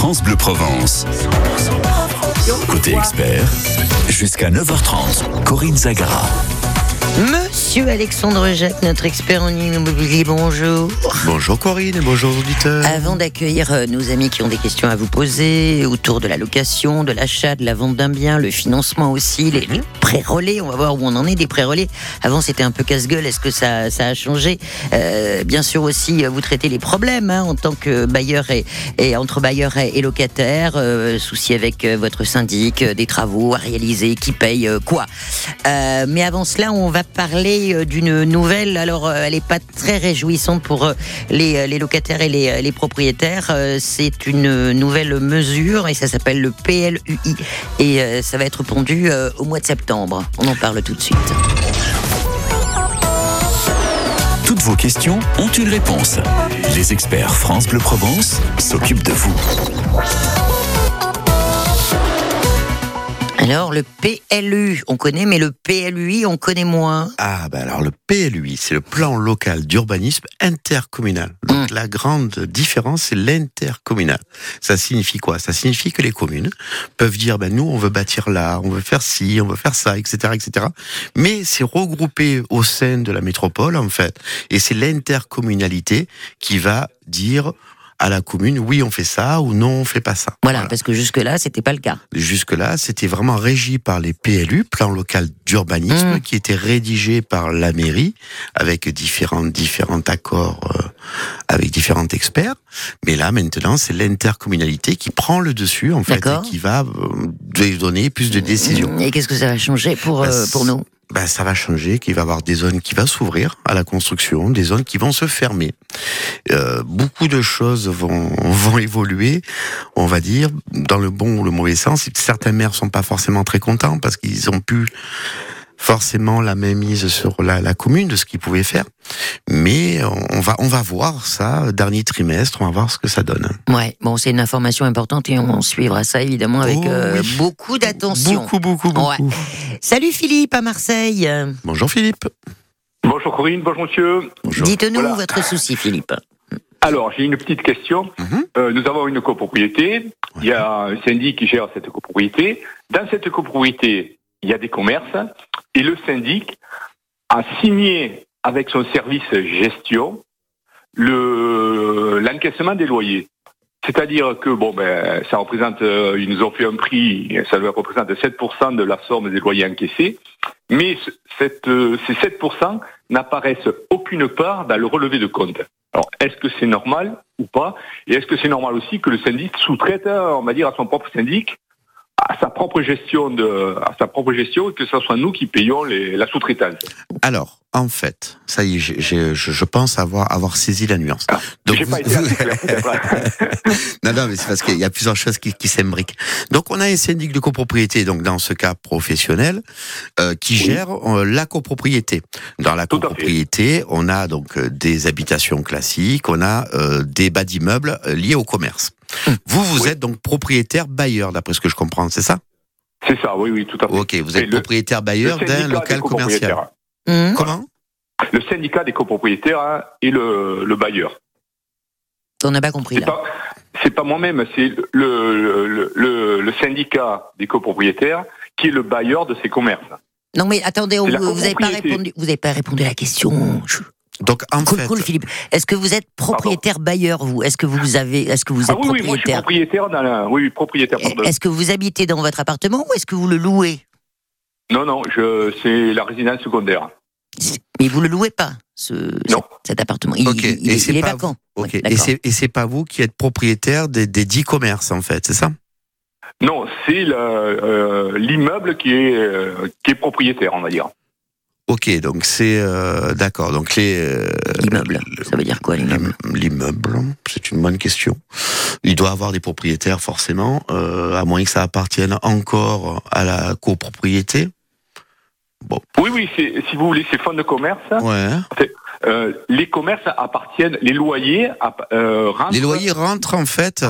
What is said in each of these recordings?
France Bleu Provence. Côté expert, jusqu'à 9h30, Corinne Zagara. Monsieur Alexandre Jacques, notre expert en immobilier, bonjour. Bonjour Corinne et bonjour auditeurs. Avant d'accueillir euh, nos amis qui ont des questions à vous poser autour de la location, de l'achat, de la vente d'un bien, le financement aussi, les, les pré-relais, on va voir où on en est des pré-relais. Avant c'était un peu casse-gueule, est-ce que ça, ça a changé? Euh, Bien sûr aussi, euh, vous traitez les problèmes hein, en tant que bailleur et, et entre bailleur et, et locataire, euh, souci avec votre syndic, des travaux à réaliser, qui paye euh, quoi. Mais avant cela, on va parler euh, d'une nouvelle. Alors, euh, elle n'est pas très réjouissante pour euh, les, locataires et les, les propriétaires. C'est une nouvelle mesure et ça s'appelle le PLUI. Et ça va être pondu au mois de septembre. On en parle tout de suite. Toutes vos questions ont une réponse. Les experts France Bleu Provence s'occupent de vous. Alors, le PLU, on connaît, mais le PLUI, on connaît moins. Ah bah alors le PLUI, c'est le plan local d'urbanisme intercommunal. Donc Mm. la grande différence, c'est l'intercommunal. Ça signifie quoi? Ça signifie que les communes peuvent dire, ben nous on veut bâtir là, on veut faire ci, on veut faire ça, etc., etc. Mais c'est regroupé au sein de la métropole en fait, et c'est l'intercommunalité qui va dire à la commune, oui on fait ça ou non on fait pas ça. Voilà, parce que jusque-là, c'était pas le cas. Jusque-là, c'était vraiment régi par les PLU, plan local d'urbanisme, Mm. qui était rédigé par la mairie avec différents différents accords euh, avec différents experts. Mais là, maintenant, c'est l'intercommunalité qui prend le dessus en fait et qui va euh, donner plus de décisions. Et qu'est-ce que ça va changer pour, Bah, euh, pour nous? Ben, ça va changer, qu'il va y avoir des zones qui vont s'ouvrir à la construction, des zones qui vont se fermer. Euh, beaucoup de choses vont, vont évoluer, on va dire, dans le bon ou le mauvais sens. Certains maires sont pas forcément très contents parce qu'ils ont pu forcément la même mise sur la, la commune de ce qu'ils pouvaient faire. Mais on va, on va voir ça, dernier trimestre, on va voir ce que ça donne. Ouais, bon, c'est une information importante et on suivra ça évidemment avec Oh, euh, oui. beaucoup d'attention. Beaucoup, beaucoup, beaucoup. Ouais. Salut Philippe à Marseille. Bonjour Philippe. Bonjour Corinne, bonjour monsieur. Bonjour. Dites-nous Voilà. votre souci, Philippe. Alors, j'ai une petite question. Mhm. Euh, nous avons une copropriété. Il y a un syndic qui gère cette copropriété. Dans cette copropriété, il y a des commerces. Et le syndic a signé avec son service gestion le l'encaissement des loyers. C'est-à-dire que bon ben ça représente euh, ils nous ont fait un prix, ça leur représente 7% de la somme des loyers encaissés, mais euh, ces 7% n'apparaissent aucune part dans le relevé de compte. Alors est-ce que c'est normal ou pas? Et est-ce que c'est normal aussi que le syndic sous-traite, on va dire, à son propre syndic, à sa propre gestion de, à sa propre gestion, et que ce soit nous qui payons les, la sous-traitance Alors, en fait, ça y est, j'ai- j'ai- je, je pense avoir, avoir saisi la nuance. Donc, J'ai vous- pas été non, non, mais c'est parce qu'il y a plusieurs choses qui, qui s'imbriquent. Donc, on a un syndic de copropriété, donc dans ce cas professionnel, euh, qui gère euh, la copropriété. Dans la Tout copropriété, on a donc euh, des habitations classiques, on a euh, des bas d'immeubles euh, liés au commerce. Vous, vous Oui. êtes donc propriétaire bailleur, d'après ce que je comprends, c'est ça? C'est ça, oui, oui, tout à fait. Ok, vous êtes propriétaire bailleur Le d'un local commercial. Hum Comment? Le syndicat des copropriétaires hein, et le, le bailleur. On n'a pas compris C'est là. pas, c'est pas moi-même, c'est le, le, le, le syndicat des copropriétaires qui est le bailleur de ces commerces. Non mais attendez, pas répondu. Vous n'avez pas répondu à la question. Donc, en Cool, fait, cool, Philippe. Est-ce que vous êtes propriétaire bailleur vous? Est-ce que vous avez, est-ce que vous êtes Ah oui, oui, moi je suis propriétaire? propriétaire dans la, oui, oui, propriétaire, pardon. Est-ce que vous habitez dans votre appartement ou est-ce que vous le louez? Non, non, je, c'est la résidence secondaire. Mais vous le louez pas, ce, Non. cet, appartement. Il, Ok, il- et il c'est est pas vacant. Ok, Ouais, et c'est et c'est pas vous qui êtes propriétaire des, des dix commerces en fait, c'est ça? Non, c'est euh, l'immeuble qui est, euh, qui est propriétaire, on va dire. Ok, donc c'est euh, d'accord. Donc les euh, L'immeuble. Ça veut dire quoi l'immeuble l'im- l'immeuble, c'est une bonne question. Il doit avoir des propriétaires forcément, euh, à moins que ça appartienne encore à la copropriété. Oui, oui, c'est, si vous voulez, ces fonds de commerce, Ouais. euh, les commerces appartiennent, les loyers euh, rentrent Les loyers rentrent en fait.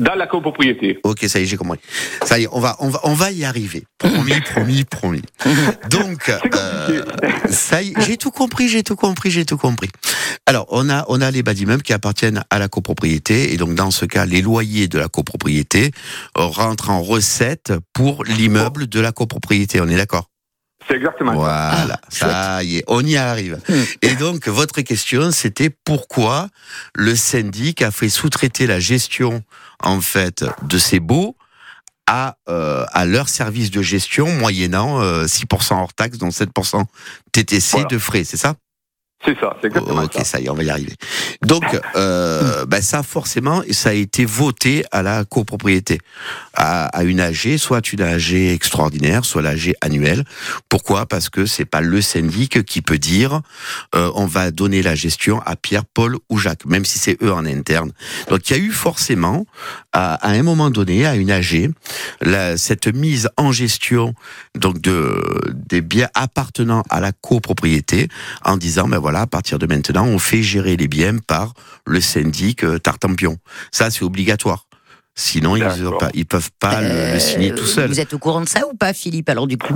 Dans la copropriété. Ok, ça y est, j'ai compris. Ça y est, on va, on va, on va y arriver. Promis, promis, promis. Donc, euh, ça y est, j'ai tout compris, j'ai tout compris, j'ai tout compris. Alors, on a, on a les bas d'immeubles qui appartiennent à la copropriété, et donc dans ce cas, les loyers de la copropriété rentrent en recette pour l'immeuble de la copropriété. On est d'accord? C'est exactement ça. Voilà, ça y est, on y arrive. Hmm. Et donc, votre question, c'était pourquoi le syndic a fait sous-traiter la gestion, en fait, de ces baux à, euh, à leur service de gestion, moyennant euh, 6% hors taxe, dont 7% TTC Voilà. de frais, c'est ça? C'est ça, c'est exactement Ok, ça. ça y est, on va y arriver. Donc, euh, ben ça, forcément, ça a été voté à la copropriété, à, à une AG, soit une AG extraordinaire, soit l'AG annuelle. Pourquoi? Parce que c'est pas le syndic qui peut dire euh, on va donner la gestion à Pierre, Paul ou Jacques, même si c'est eux en interne. Donc, il y a eu forcément, à, à un moment donné, à une AG, la, cette mise en gestion donc de des biens appartenant à la copropriété en disant ben voilà à partir de maintenant on fait gérer les biens par le syndic euh, Tartampion. Ça c'est obligatoire. Sinon ils pas ils peuvent pas le- le, Euh, signer tout seul. Vous êtes au courant de ça ou pas, Philippe Alors du coup,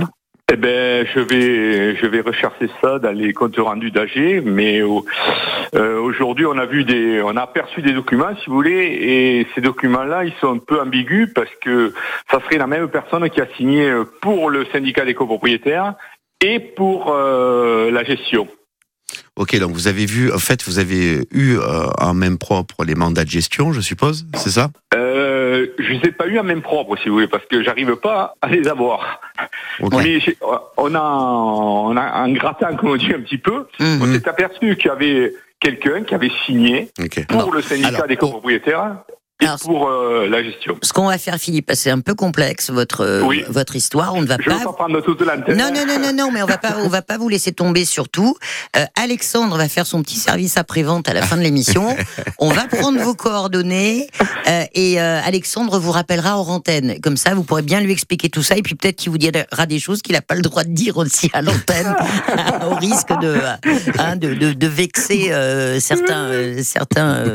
Eh ben, je vais, je vais rechercher ça dans les comptes rendus d'AG, mais au- euh, aujourd'hui, on a vu des, on a aperçu des documents, si vous voulez, et ces documents-là, ils sont un peu ambigus parce que ça serait la même personne qui a signé pour le syndicat des copropriétaires et pour euh, la gestion. Ok donc vous avez vu en fait vous avez eu euh, en même propre les mandats de gestion je suppose c'est ça? Euh, je les ai pas eu en même propre, si vous voulez, parce que j'arrive pas à les avoir. Ok. Mais on a, on a un gratin, comme on dit un petit peu. Mhm. On s'est aperçu qu'il y avait quelqu'un qui avait signé pour le syndicat Alors, des copropriétaires et Alors, pour euh, la gestion. ce qu'on va faire, Philippe, c'est un peu complexe votre euh, Oui. votre histoire. On ne va Je pas veux pas prendre toute. Non, non, non, non, non, mais on va pas, on va pas vous laisser tomber surtout. Euh, Alexandre va faire son petit service après-vente à la fin de l'émission. On va prendre vos coordonnées euh, et euh, Alexandre vous rappellera hors antenne. Comme ça, vous pourrez bien lui expliquer tout ça et puis peut-être qu'il vous dira des choses qu'il n'a pas le droit de dire aussi à l'antenne, au risque de, hein, de, de, de vexer euh, certains, euh, certains,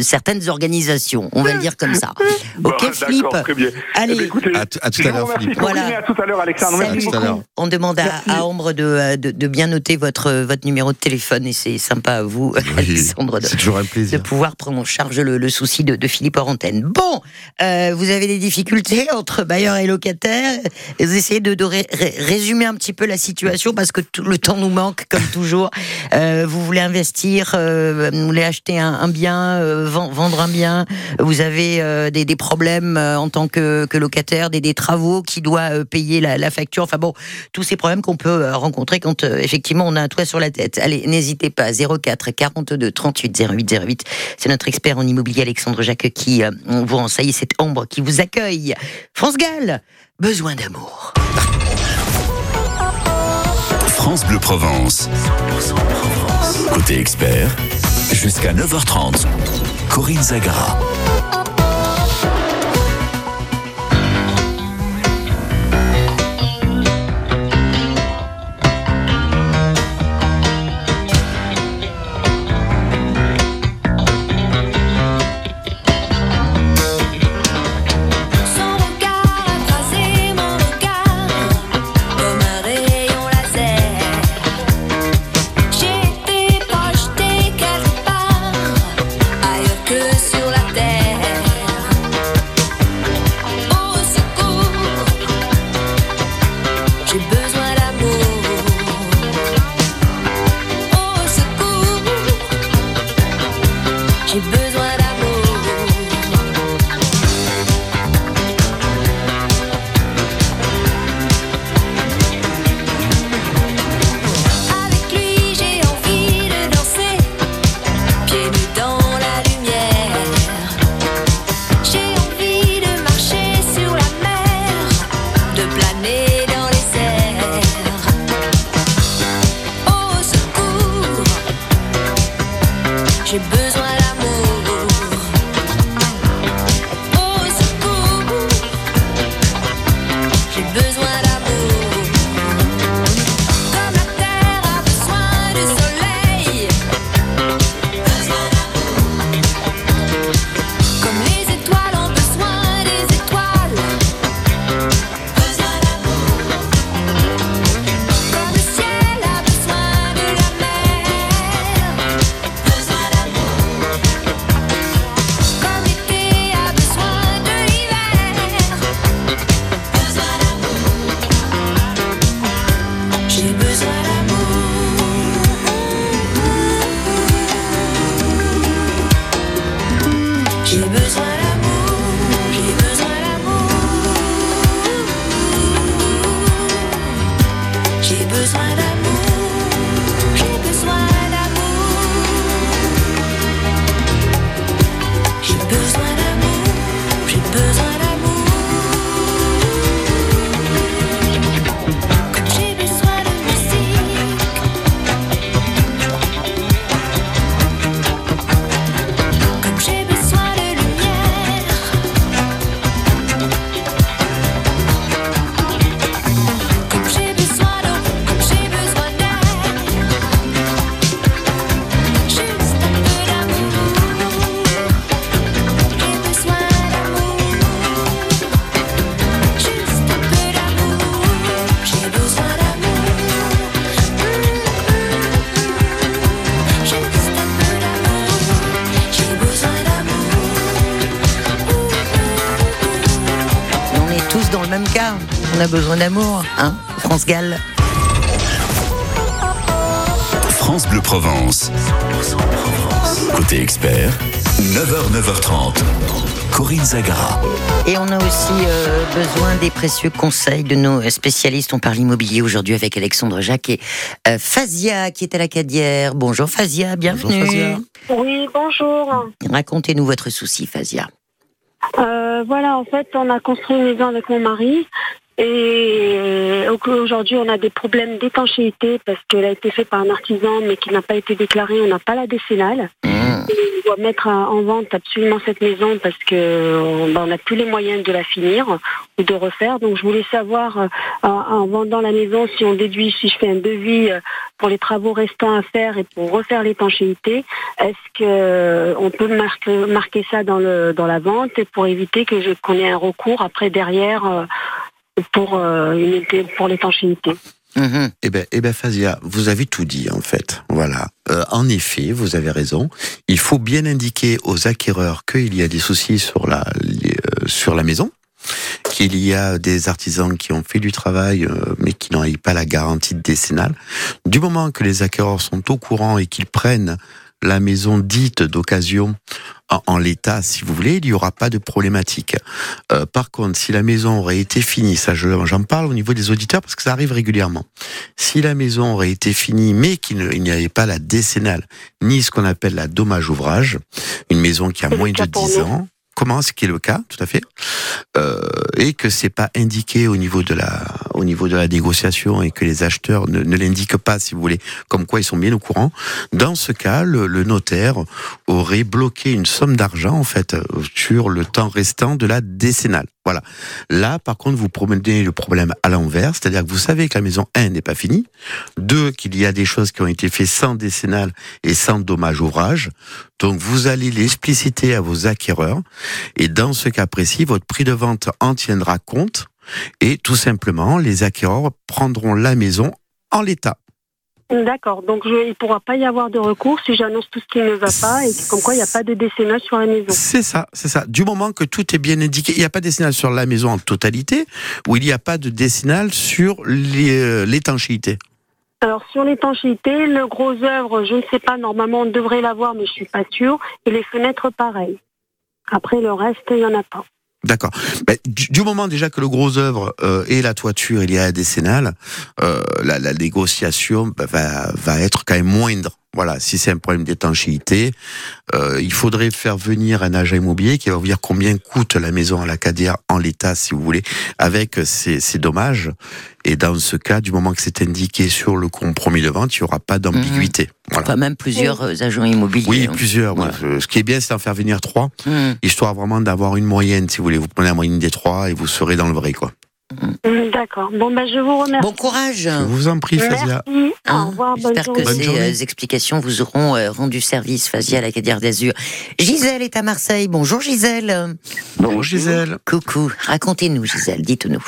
certaines organisations. On va le dire comme ça. Bon, Ok, d'accord, Philippe. Très bien. Allez. Eh bien, écoutez, À tout à l'heure. Corinne, Voilà. à tout à l'heure, Alexandre. Salut Merci À tout à beaucoup. l'heure. On demande à, à Ambre de, euh, de, de bien noter votre, euh, votre numéro de téléphone et c'est sympa à vous, Alexandre, de, c'est toujours un de pouvoir prendre en charge le, le souci de, de Philippe Orantène. Bon, euh, vous avez des difficultés entre bailleurs et locataires. Vous essayez de, de ré- ré- résumer un petit peu la situation parce que tout le temps nous manque, comme toujours. Euh, vous voulez investir, euh, vous voulez acheter un, un bien, euh, ven- vendre un bien. Vous avez euh, des, problèmes euh, en tant que, locataire, des, travaux qui doit euh, payer la, facture. Enfin bon, tous ces problèmes qu'on peut euh, rencontrer quand effectivement on a un toit sur la tête. Allez, n'hésitez pas. 04 42 38 08 08. C'est notre expert en immobilier Alexandre Jacques qui vous renseigne. C'est Ambre qui vous accueille. France Gall, besoin d'amour. France Bleu Provence. Côté expert, jusqu'à 9h30. Corinne Zagara. Tous dans le même cas. On a besoin d'amour, hein France Gall. France Bleu Provence. Côté expert, 9h, 9h30. Corinne Zagara. Et on a aussi euh, besoin des précieux conseils de nos spécialistes. On parle immobilier aujourd'hui avec Alexandre Jacques et euh, Fazia qui est à la Cadière. Bonjour Fazia, bienvenue. Fazia. Oui, bonjour. Racontez-nous votre souci, Fazia. Euh, voilà, en fait, on a construit une maison avec mon mari. Et aujourd'hui, on a des problèmes d'étanchéité parce qu'elle a été faite par un artisan mais qui n'a pas été déclaré. On n'a pas la décennale. Mmh. Et on doit mettre en vente absolument cette maison parce que euh, ben, on n'a plus les moyens de la finir ou de refaire. Donc, je voulais savoir, euh, en, en vendant la maison, si on déduit, si je fais un devis euh, pour les travaux restants à faire et pour refaire l'étanchéité, est-ce que euh, on peut marquer, marquer ça dans le dans la vente et pour éviter que je qu'on ait un recours après derrière euh, pour euh, pour l'étanchéité. Mhm. Eh ben, eh ben, vous avez tout dit en fait. Voilà. Euh, en effet, vous avez raison. Il faut bien indiquer aux acquéreurs qu'il y a des soucis sur la euh, sur la maison, qu'il y a des artisans qui ont fait du travail mais qui n'ont pas la garantie décennale. Du moment que les acquéreurs sont au courant et qu'ils prennent la maison dite d'occasion en, en l'état, si vous voulez, il n'y aura pas de problématique. Euh, par contre, si la maison aurait été finie, ça je- j'en parle au niveau des auditeurs parce que ça arrive régulièrement. Si la maison aurait été finie, mais qu'il n'y avait pas la décennale, ni ce qu'on appelle la dommage ouvrage, une maison qui a moins de cas pour 10 nous. ans, comment ce qui est le cas, tout à fait, euh, et que c'est pas indiqué au niveau de la, au niveau de la négociation et que les acheteurs ne, l'indiquent pas, si vous voulez, comme quoi ils sont bien au courant. Dans ce cas, le, le notaire aurait bloqué une somme d'argent en fait sur le temps restant de la décennale. Voilà. Là, par contre, vous prenez le problème à l'envers, c'est-à-dire que vous savez que la maison 1 n'est pas finie, deux qu'il y a des choses qui ont été faites sans décennale et sans dommage ouvrage. Donc vous allez l'expliciter à vos acquéreurs et dans ce cas précis, votre prix de vente en tiendra compte et tout simplement, les acquéreurs prendront la maison en l'état. D'accord. Donc je, il ne pourra pas y avoir de recours si j'annonce tout ce qui ne va pas et comme quoi il n'y a pas de décennale sur la maison. C'est ça, c'est ça. Du moment que tout est bien indiqué, il n'y a pas de décennale sur la maison en totalité, ou il n'y a pas de décennale sur euh, l'étanchéité? Alors sur l'étanchéité, le gros œuvre, je ne sais pas, normalement on devrait l'avoir, mais je suis pas sûre. Et les fenêtres, pareil. Après le reste, il n'y en a pas. D'accord. Ben, du, moment déjà que le gros œuvre euh, et la toiture, il y a la décennale, euh, la, la négociation ben, va, va être quand même moindre. Voilà, si c'est un problème d'étanchéité, euh, il faudrait faire venir un agent immobilier qui va vous dire combien coûte la maison à la Cadière en l'état, si vous voulez, avec ces, ces dommages. Et dans ce cas, du moment que c'est indiqué sur le compromis de vente, il n'y aura pas d'ambiguïté. Voilà. Enfin, même plusieurs euh, agents immobiliers. Oui, hein. plusieurs. Voilà. Ce qui est bien, c'est d'en faire venir trois Mhm. histoire vraiment d'avoir une moyenne, si vous voulez. Vous prenez la moyenne des trois et vous serez dans le vrai, quoi. D'accord. Bon, ben, je vous remercie. Bon courage. Je vous en prie, Fazia. Merci. Hein, Au revoir. Bonne J'espère que Bonne ces journée. euh, explications vous auront euh, rendu service, Fazia, à la Cadière d'Azur. Gisèle est à Marseille. Bonjour Gisèle. Bonjour Gisèle. Coucou. Racontez-nous, Gisèle, dites-nous.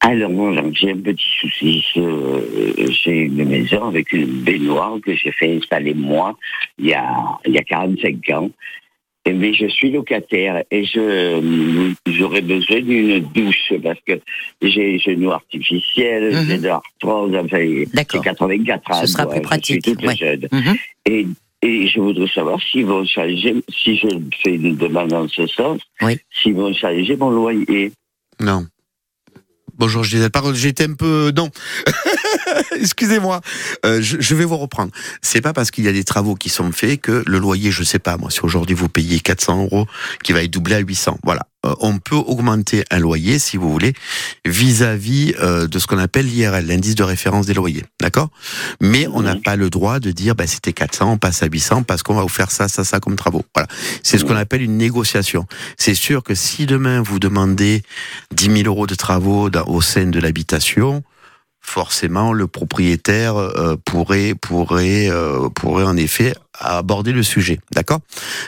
Alors, moi, j'ai un petit souci. Je- J'ai une maison avec une baignoire que j'ai fait installer moi il y a, il y a 45 ans. Mais je suis locataire et je j'aurais besoin d'une douche parce que j'ai genoux artificiels, Mhm. j'ai de l'arthrose, enfin, j'ai D'accord. 84 ans. Ce sera plus je pratique, suis toute ouais. jeune. Mhm. Et Et je voudrais savoir s'ils vont changer, si je fais une demande en ce sens, Oui. s'ils vont changer mon loyer. Non. Bonjour, je disais, pardon, j'étais un peu, non. Excusez-moi. Euh, je, je vais vous reprendre. C'est pas parce qu'il y a des travaux qui sont faits que le loyer, je sais pas, moi, si aujourd'hui vous payez 400 euros, qui va être doublé à 800. Voilà. Euh, on peut augmenter un loyer, si vous voulez, vis-à-vis euh, de ce qu'on appelle l'IRL, l'indice de référence des loyers. D'accord? Mais on n'a pas le droit de dire, bah, c'était 400, on passe à 800 parce qu'on va vous faire ça, ça, ça comme travaux. Voilà. C'est ce qu'on appelle une négociation. C'est sûr que si demain vous demandez 10 000 euros de travaux dans- au sein de l'habitation, forcément le propriétaire euh, pourrait pourrait euh, pourrait en effet aborder le sujet, d'accord?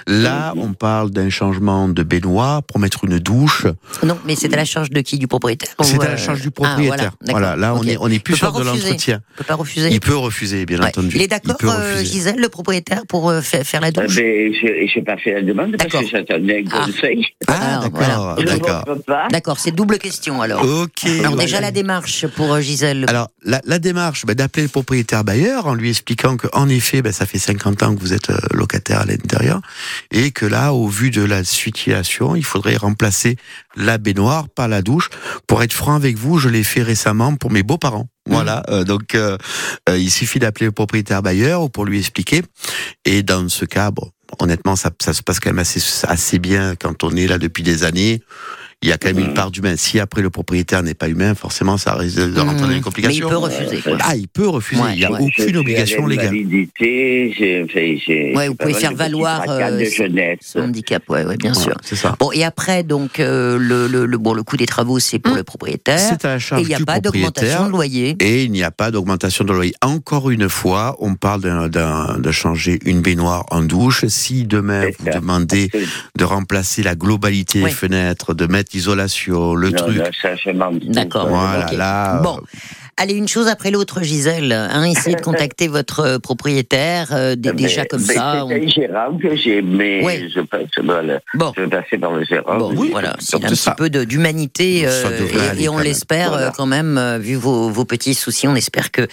Là, Mhm. on parle d'un changement de baignoire pour mettre une douche. Non, mais c'est à la charge de qui Du propriétaire? C'est à la charge du ah, propriétaire. d'accord, voilà, là on est on est plus sur de l'entretien. On peut pas refuser. Il peut refuser, bien Ouais. entendu. Il est d'accord, euh. Gisèle, le propriétaire, pour euh, faire, faire la douche? Ben, je n'ai pas fait la demande parce que j'attendais un Ah. conseil. Ah, Alors, d'accord, d'accord. c'est double question alors. Ok. Alors voilà. déjà la démarche pour euh, Gisèle. Alors, la, la démarche, ben, d'appeler le propriétaire bailleur en lui expliquant que, en effet, ben, ça fait 50 ans que vous êtes euh, locataire à l'intérieur et que là, au vu de la situation, il faudrait remplacer la baignoire par la douche. Pour être franc avec vous, je l'ai fait récemment pour mes beaux-parents. Voilà, euh, donc euh, euh, il suffit d'appeler le propriétaire bailleur pour lui expliquer. Et dans ce cas, bon, honnêtement, ça, ça se passe quand même assez, assez bien quand on est là depuis des années. Il y a quand même une Mhm. part d'humain. Si après le propriétaire n'est pas humain, forcément, ça risque de rentrer dans les Mais il complications. peut refuser. quoi. Ah, il peut refuser. Ouais, il n'y a ouais. Aucune obligation légale. Ouais, vous pouvez faire valoir, euh, de ce- jeunesse. Son handicap, ouais, ouais, bien sûr. Ça. Bon, et après, donc, euh, le, le, le- bon, le coût des travaux, c'est pour le propriétaire. C'est à la Et charge il n'y a pas d'augmentation de loyer. Et il n'y a pas d'augmentation de loyer. Encore une fois, on parle de changer une baignoire en douche. Si demain vous demandez de remplacer la globalité Oui. des fenêtres, de mettre l'isolation, le Non, truc. D'accord. voilà, là, euh, Bon. Allez, une chose après l'autre, Gisèle. Hein, essayez de contacter votre euh, propriétaire. euh, Mais- déjà comme mais ça. C'est on- un gérant que j'ai, mais Ouais. je passe voilà, Bon. je vais passer par le gérant. Bon, oui, voilà, a un c'est petit peu d'humanité, euh, et, et on l'espère Voilà. quand même, euh, vu vos, vos petits soucis, on espère que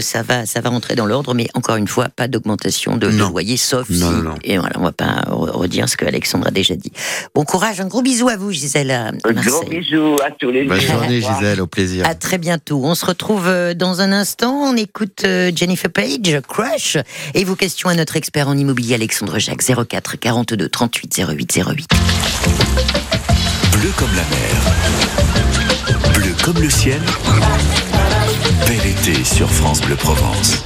ça va, ça va rentrer dans l'ordre, mais encore une fois, pas d'augmentation de, Non. loyer, sauf Non, si, non, et voilà, on va pas re- redire ce que Alexandre a déjà dit. Bon courage, un gros bisou à vous, Gisèle, à Un gros bisou à tous les bonne deux. journée, Au revoir. Gisèle, au plaisir. À très bientôt. On se retrouve euh, dans un instant. On écoute euh, Jennifer Page, Crush, et vos questions à notre expert en immobilier Alexandre Jacques 04 42 38 08 08. Bleu comme la mer. Bleu comme le ciel. Bel été sur France Bleu Provence.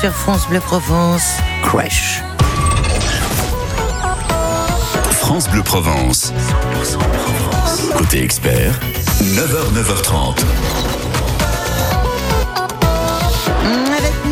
Sur France Bleu Provence. Crash. France Bleu Provence. Côté expert, 9h, 9h30.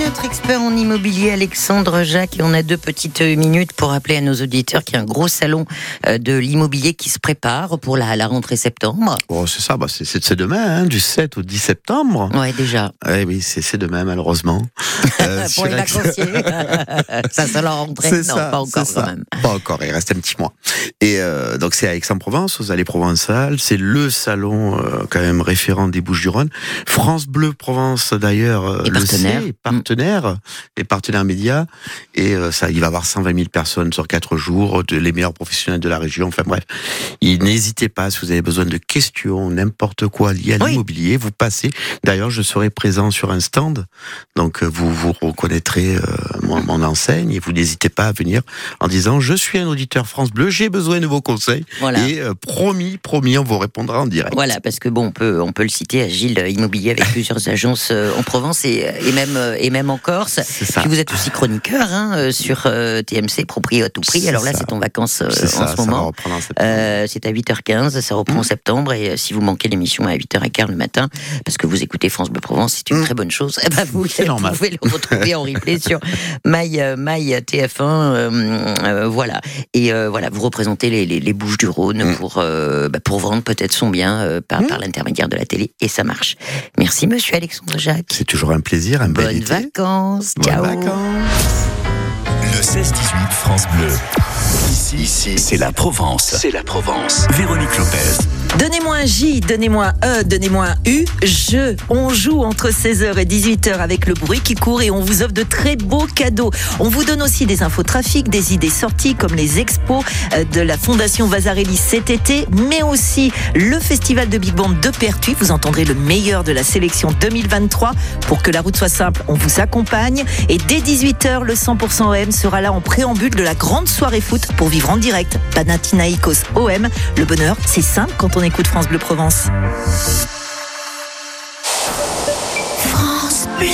Notre expert en immobilier Alexandre Jacques, et on a deux petites minutes pour rappeler à nos auditeurs qu'il y a un gros salon euh, de l'immobilier qui se prépare pour la, la rentrée septembre. Oh, c'est ça, bah, c'est- demain, hein, du 7 au 10 septembre. Ouais, déjà. Eh oui, c'est demain, malheureusement. Euh, pour les vacanciers. ça, c'est la rentrée. Non, ça, pas encore quand même. Pas encore, il reste un petit mois. Et euh, donc c'est à Aix-en-Provence, aux Allées Provençales. C'est le salon euh, quand même référent des Bouches-du-Rhône. France Bleu Provence d'ailleurs le partenaire. sait, partenaire, et partenaire média. Et euh, ça, il va y avoir 120 000 personnes sur quatre jours, de, les meilleurs professionnels de la région. Enfin bref, n'hésitez pas si vous avez besoin de questions, n'importe quoi lié à Oui. l'immobilier, vous passez. D'ailleurs, je serai présent sur un stand, donc euh, vous vous reconnaîtrez euh, mon, mon enseigne et vous n'hésitez pas à venir en disant je suis un auditeur France Bleu, j'ai besoin de vos conseils Voilà. et euh, promis, promis, on vous répondra en direct. Voilà, parce que bon, on peut, on peut le citer, Agile Immobilier avec plusieurs agences en Provence et, et même, et même en Corse. Puis vous êtes aussi chroniqueur hein, euh, sur euh, TMC, Proprié à tout prix. Alors là, c'est en vacances euh, ça, en ce ça moment. c'est à 8h15, ça reprend en septembre et si vous manquez l'émission à 8h15 le matin parce que vous écoutez France Bleu Provence, c'est une Mm. très bonne chose. Eh ben, vous, pouvez le retrouver en replay sur My, My TF1, euh, euh, voilà. Et voilà, vous représentez les, les, les Bouches du Rhône Mm. pour bah, pour vendre peut-être son bien par, par l'intermédiaire de la télé et ça marche. Merci Monsieur Alexandre Jacques. C'est toujours un plaisir, un bel été. Vacances. Bonnes Ciao. vacances. Le 16-18 France Bleu. Ici, ici c'est la Provence. C'est la Provence. Véronique Lopez. Donnez-moi un J, donnez-moi un E, donnez-moi un U. Je, on joue entre 16h et 18h avec le bruit qui court et on vous offre de très beaux cadeaux. On vous donne aussi des infos trafic, des idées sorties comme les expos euh, de la Fondation Vasarely cet été, mais aussi le festival de Big Band de Pertuis. Vous entendrez le meilleur de la sélection 2023. Pour que la route soit simple, on vous accompagne. Et dès 18h, le 100% OM sera là en préambule de la grande soirée foot pour vivre en direct. Panathinaikos OM. Le bonheur, c'est simple quand on écoute France Bleu Provence. France Bleu.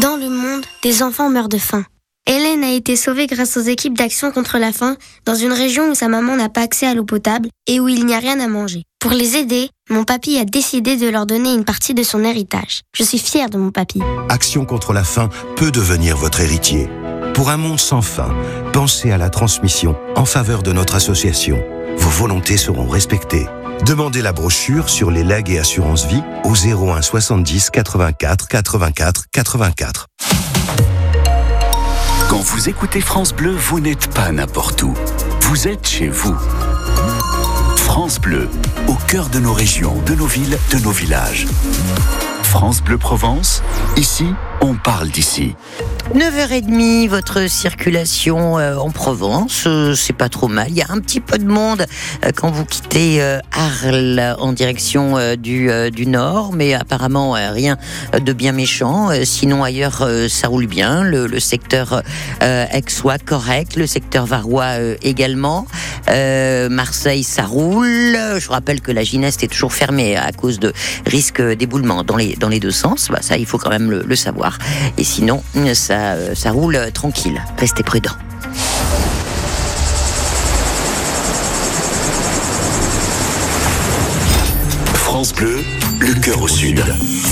Dans le monde, des enfants meurent de faim. Hélène a été sauvée grâce aux équipes d'action contre la faim dans une région où sa maman n'a pas accès à l'eau potable et où il n'y a rien à manger. Pour les aider, mon papy a décidé de leur donner une partie de son héritage. Je suis fière de mon papy. Action contre la faim peut devenir votre héritier. Pour un monde sans faim, pensez à la transmission en faveur de notre association. Vos volontés seront respectées. Demandez la brochure sur les legs et assurances vie au 01 70 84 84 84. Quand vous écoutez France Bleu, vous n'êtes pas n'importe où. Vous êtes chez vous. France Bleu, au cœur de nos régions, de nos villes, de nos villages. France Bleu Provence, ici, on parle d'ici. 9h30, votre circulation euh, en Provence, euh, c'est pas trop mal. Il y a un petit peu de monde euh, quand vous quittez Arles en direction du, du nord, mais apparemment rien de bien méchant. Sinon ailleurs, ça roule bien. Le, le secteur aixois correct, le secteur varois également. Marseille, ça roule. Je rappelle que la Gineste est toujours fermée à cause de risque d'éboulement dans les, dans les deux sens. Bah, ça, il faut quand même le savoir. Et sinon, ça, euh, ça roule euh, tranquille. Restez prudents. France Bleu, le cœur au sud.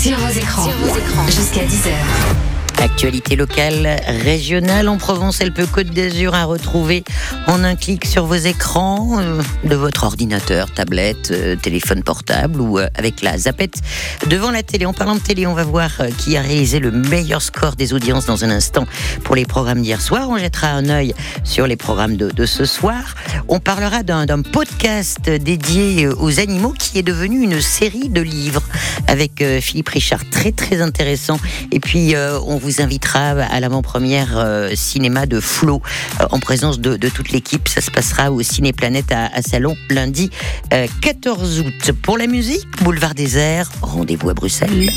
Sur vos écrans. Jusqu'à 10h. Actualité locale, régionale en Provence, elle peut Côte d'Azur à retrouver en un clic sur vos écrans euh, de votre ordinateur, tablette, euh, téléphone portable ou euh, avec la zapette devant la télé. En parlant de télé, on va voir qui a réalisé le meilleur score des audiences dans un instant pour les programmes d'hier soir. On jettera un œil sur les programmes de, de ce soir. On parlera d'un podcast dédié aux animaux qui est devenu une série de livres avec Philippe Richard, très très intéressant. Et puis on vous invitera à l'avant-première euh, cinéma de Flo euh, en présence de, de toute l'équipe. Ça se passera au Ciné Planète à, à Salon lundi euh, 14 août. Pour la musique, Boulevard des Airs, rendez-vous à Bruxelles.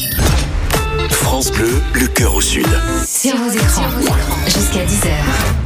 France Bleu, le cœur au sud. Sur vos écrans. Jusqu'à 10h.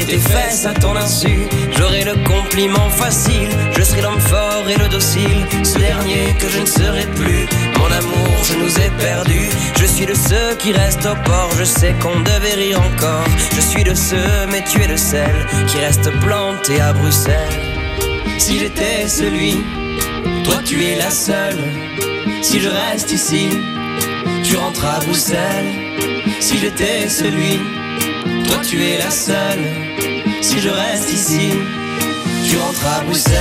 M'attrais tes fesses à ton insu. J'aurais le compliment facile, je serais l'homme fort et le docile. Ce dernier que je ne serai plus. Mon amour, je nous ai perdus. Je suis de ceux qui restent au port, je sais qu'on devait rire encore. Je suis de ceux, mais tu es le seul qui reste planté à Bruxelles. Si j'étais celui, toi tu es la seule. Si je reste ici, tu rentres à Bruxelles. Si j'étais celui, toi tu es la seule. Si je reste ici, tu rentres à Bruxelles.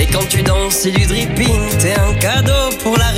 Et quand tu danses, c'est du dripping. T'es un cadeau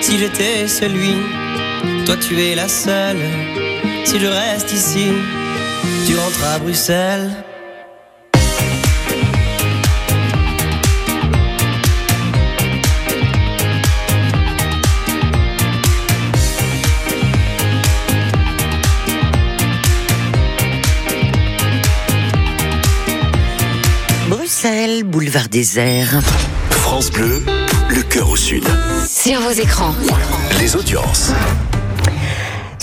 Si j'étais celui, toi tu es la seule. Si je reste ici, tu rentres à Bruxelles. Bruxelles, boulevard désert. France Bleu, le cœur au sud. Sur vos écrans. Les audiences.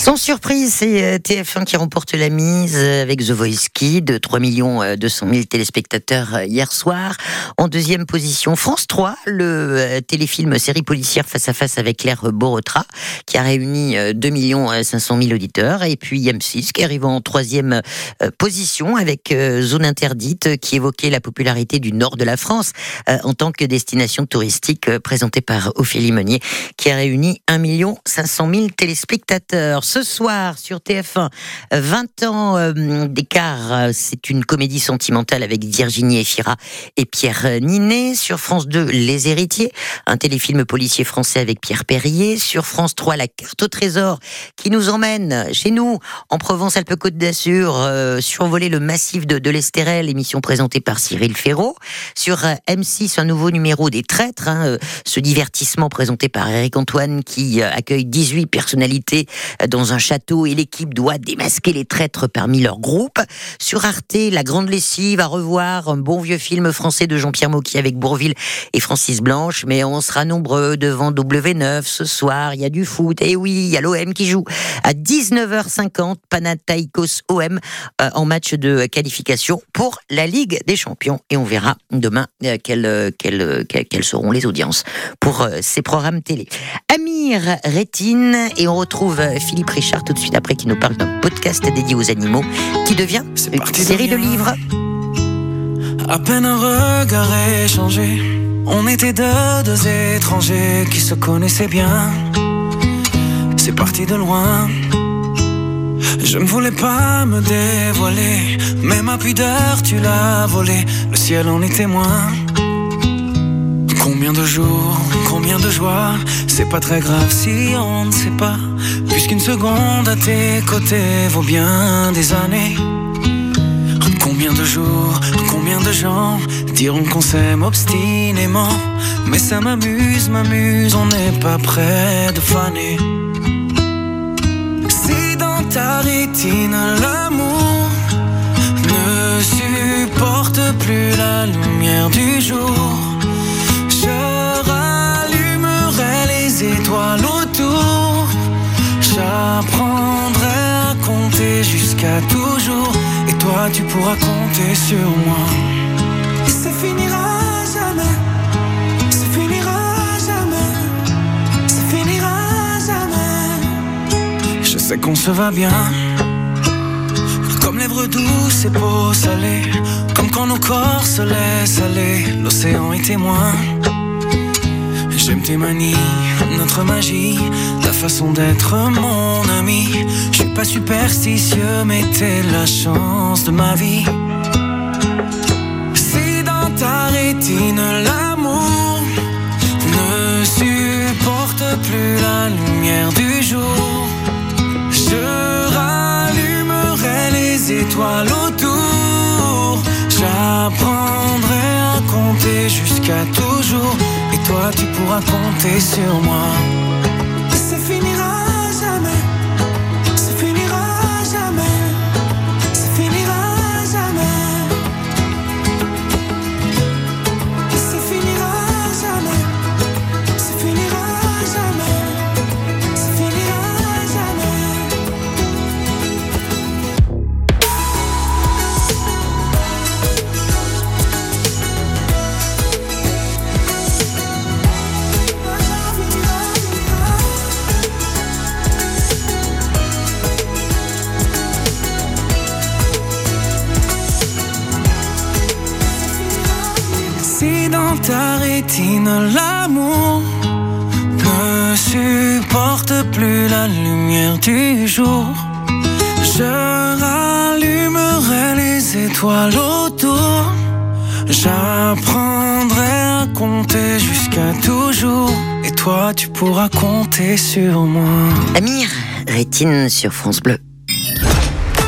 Sans surprise, c'est euh, TF1 qui remporte la mise euh, avec The Voice Kid, 3 millions 200 000 téléspectateurs euh, hier soir. En deuxième position, France 3, le téléfilm série policière face à face avec Claire Borotra, qui a réuni 2 millions 500 000 auditeurs. Et puis M6 qui arrive en troisième position avec Zone Interdite, qui évoquait la popularité du nord de la France en tant que destination touristique présentée par Ophélie Meunier, qui a réuni 1 million 500 000 téléspectateurs ce soir sur TF1, 20 ans euh, d'écart, euh, c'est une comédie sentimentale avec Virginie Efira et Pierre Ninet. Sur France 2, Les Héritiers, un téléfilm policier français avec Pierre Perrier. Sur France 3, La carte au trésor qui nous emmène chez nous en Provence-Alpes-Côte d'Azur, euh, survoler le massif de, de l'Estérel, émission présentée par Cyril Ferraud. Sur M6, un nouveau numéro des traîtres, hein, ce divertissement présenté par Eric Antoine qui accueille 18 personnalités dans un château et l'équipe doit démasquer les traîtres parmi leur groupe. Sur Arte, La Grande Lessive, à revoir, un bon vieux film français de Jean-Pierre Mocky avec Bourville et Francis Blanche, mais on sera nombreux devant W9 ce soir, il y a du foot, et oui, il y a l'OM qui joue. À 19h50, Panathinaikos OM euh, en match de qualification pour la Ligue des Champions, et on verra demain euh, quelles, quelles, quelles, quelles seront les audiences pour euh, ces programmes télé. Amir Rétine, et on retrouve Philippe Richard tout de suite après qui nous parle d'un podcast dédié aux animaux qui devient une série de livres. À peine un regard échangé, on était deux, deux étrangers qui se connaissaient bien. C'est parti de loin. Je ne voulais pas me dévoiler, mais ma pudeur tu l'as volée. Le ciel en est témoin. Combien de jours, combien de joies, c'est pas très grave si on ne sait pas. Puisqu'une seconde à tes côtés vaut bien des années. Combien de jours, combien de gens diront qu'on s'aime obstinément Mais ça m'amuse, m'amuse, on n'est pas près de faner Si dans ta rétine l'amour ne supporte plus la lumière du jour étoiles autour. J'apprendrai à compter jusqu'à toujours. Et toi tu pourras compter sur moi. Jamais. Ça finira jamais. Ça finira jamais. Je sais qu'on se va bien. Comme lèvres douces et peau salée. Comme quand nos corps se laissent aller. L'océan est témoin J'aime tes manies, notre magie, ta façon d'être mon ami. Je suis pas superstitieux, mais t'es la chance de ma vie. Si dans ta rétine l'amour ne supporte plus la lumière du jour, je rallumerai les étoiles autour. J'apprendrai à compter jusqu'à toujours. Toi, tu pourras compter sur moi. Rétine l'amour ne supporte plus la lumière du jour, je rallumerai les étoiles autour. J'apprendrai à compter jusqu'à toujours. Et toi, tu pourras compter sur moi. Amir, rétine sur France Bleu.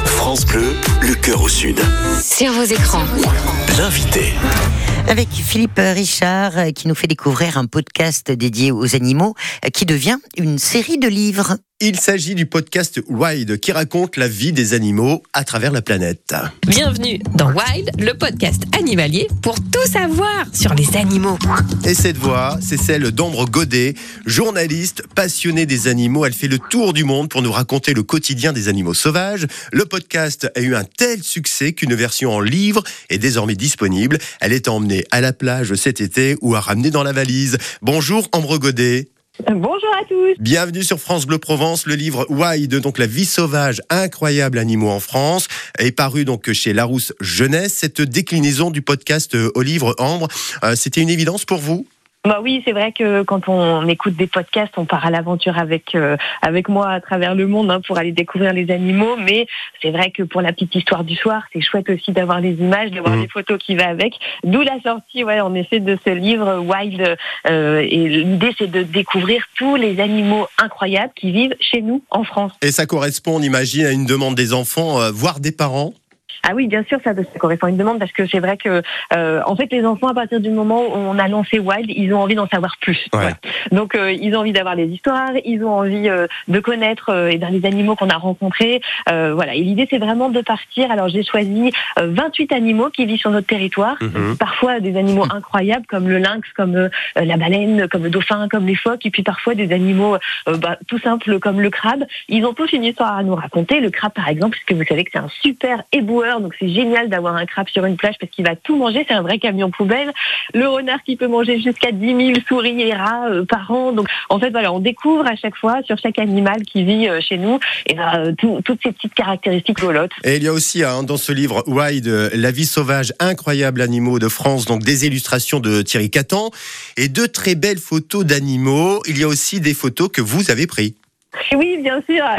France Bleu, le cœur au sud. Sur vos écrans. L'invité. Avec Philippe Richard euh, qui nous fait découvrir un podcast dédié aux animaux euh, qui devient une série de livres. Il s'agit du podcast Wild qui raconte la vie des animaux à travers la planète. Bienvenue dans Wild, le podcast animalier pour tout savoir sur les animaux. Et cette voix, c'est celle d'Ambre Godet, journaliste passionnée des animaux. Elle fait le tour du monde pour nous raconter le quotidien des animaux sauvages. Le podcast a eu un tel succès qu'une version en livre est désormais disponible. Elle est emmenée à la plage cet été ou à ramener dans la valise. Bonjour Ambre Godet. Bonjour à tous. Bienvenue sur France Bleu Provence. Le livre Wild, donc la vie sauvage, incroyable animaux en France, est paru donc chez Larousse Jeunesse. Cette déclinaison du podcast euh, au livre Ambre, euh, c'était une évidence pour vous? Bah oui, c'est vrai que quand on écoute des podcasts, on part à l'aventure avec euh, avec moi à travers le monde hein, pour aller découvrir les animaux. Mais c'est vrai que pour la petite histoire du soir, c'est chouette aussi d'avoir les images, d'avoir Mhm. les photos qui va avec. D'où la sortie, ouais, en effet, de ce livre Wild. euh, et l'idée, c'est de découvrir tous les animaux incroyables qui vivent chez nous en France. Et ça correspond, on imagine, à une demande des enfants, euh, voire des parents Ah oui, bien sûr, ça, ça correspond à une demande parce que c'est vrai que, euh, en fait, les enfants, à partir du moment où on a lancé Wild, ils ont envie d'en savoir plus. Donc, euh, ils ont envie d'avoir les histoires, ils ont envie euh, de connaître euh, et les animaux qu'on a rencontrés. Euh, voilà. Et l'idée, c'est vraiment de partir. Alors, j'ai choisi euh, 28 animaux qui vivent sur notre territoire. Mhm. Parfois, des animaux incroyables comme le lynx, comme euh, la baleine, comme le dauphin, comme les phoques, et puis parfois des animaux euh, bah, tout simples comme le crabe. Ils ont tous une histoire à nous raconter. Le crabe, par exemple, puisque vous savez que c'est un super éboueur, donc c'est génial d'avoir un crabe sur une plage parce qu'il va tout manger. C'est un vrai camion poubelle. Le renard qui peut manger jusqu'à 10 000 souris et rats euh, par an. Donc, en fait, voilà, on découvre à chaque fois sur chaque animal qui vit euh, chez nous et ben, euh, tout- toutes ces petites caractéristiques volotes. Et il y a aussi hein, dans ce livre Wild, euh, la vie sauvage, incroyable animaux de France, donc des illustrations de Thierry Catan et de très belles photos d'animaux. Il y a aussi des photos que vous avez prises. Oui, bien sûr.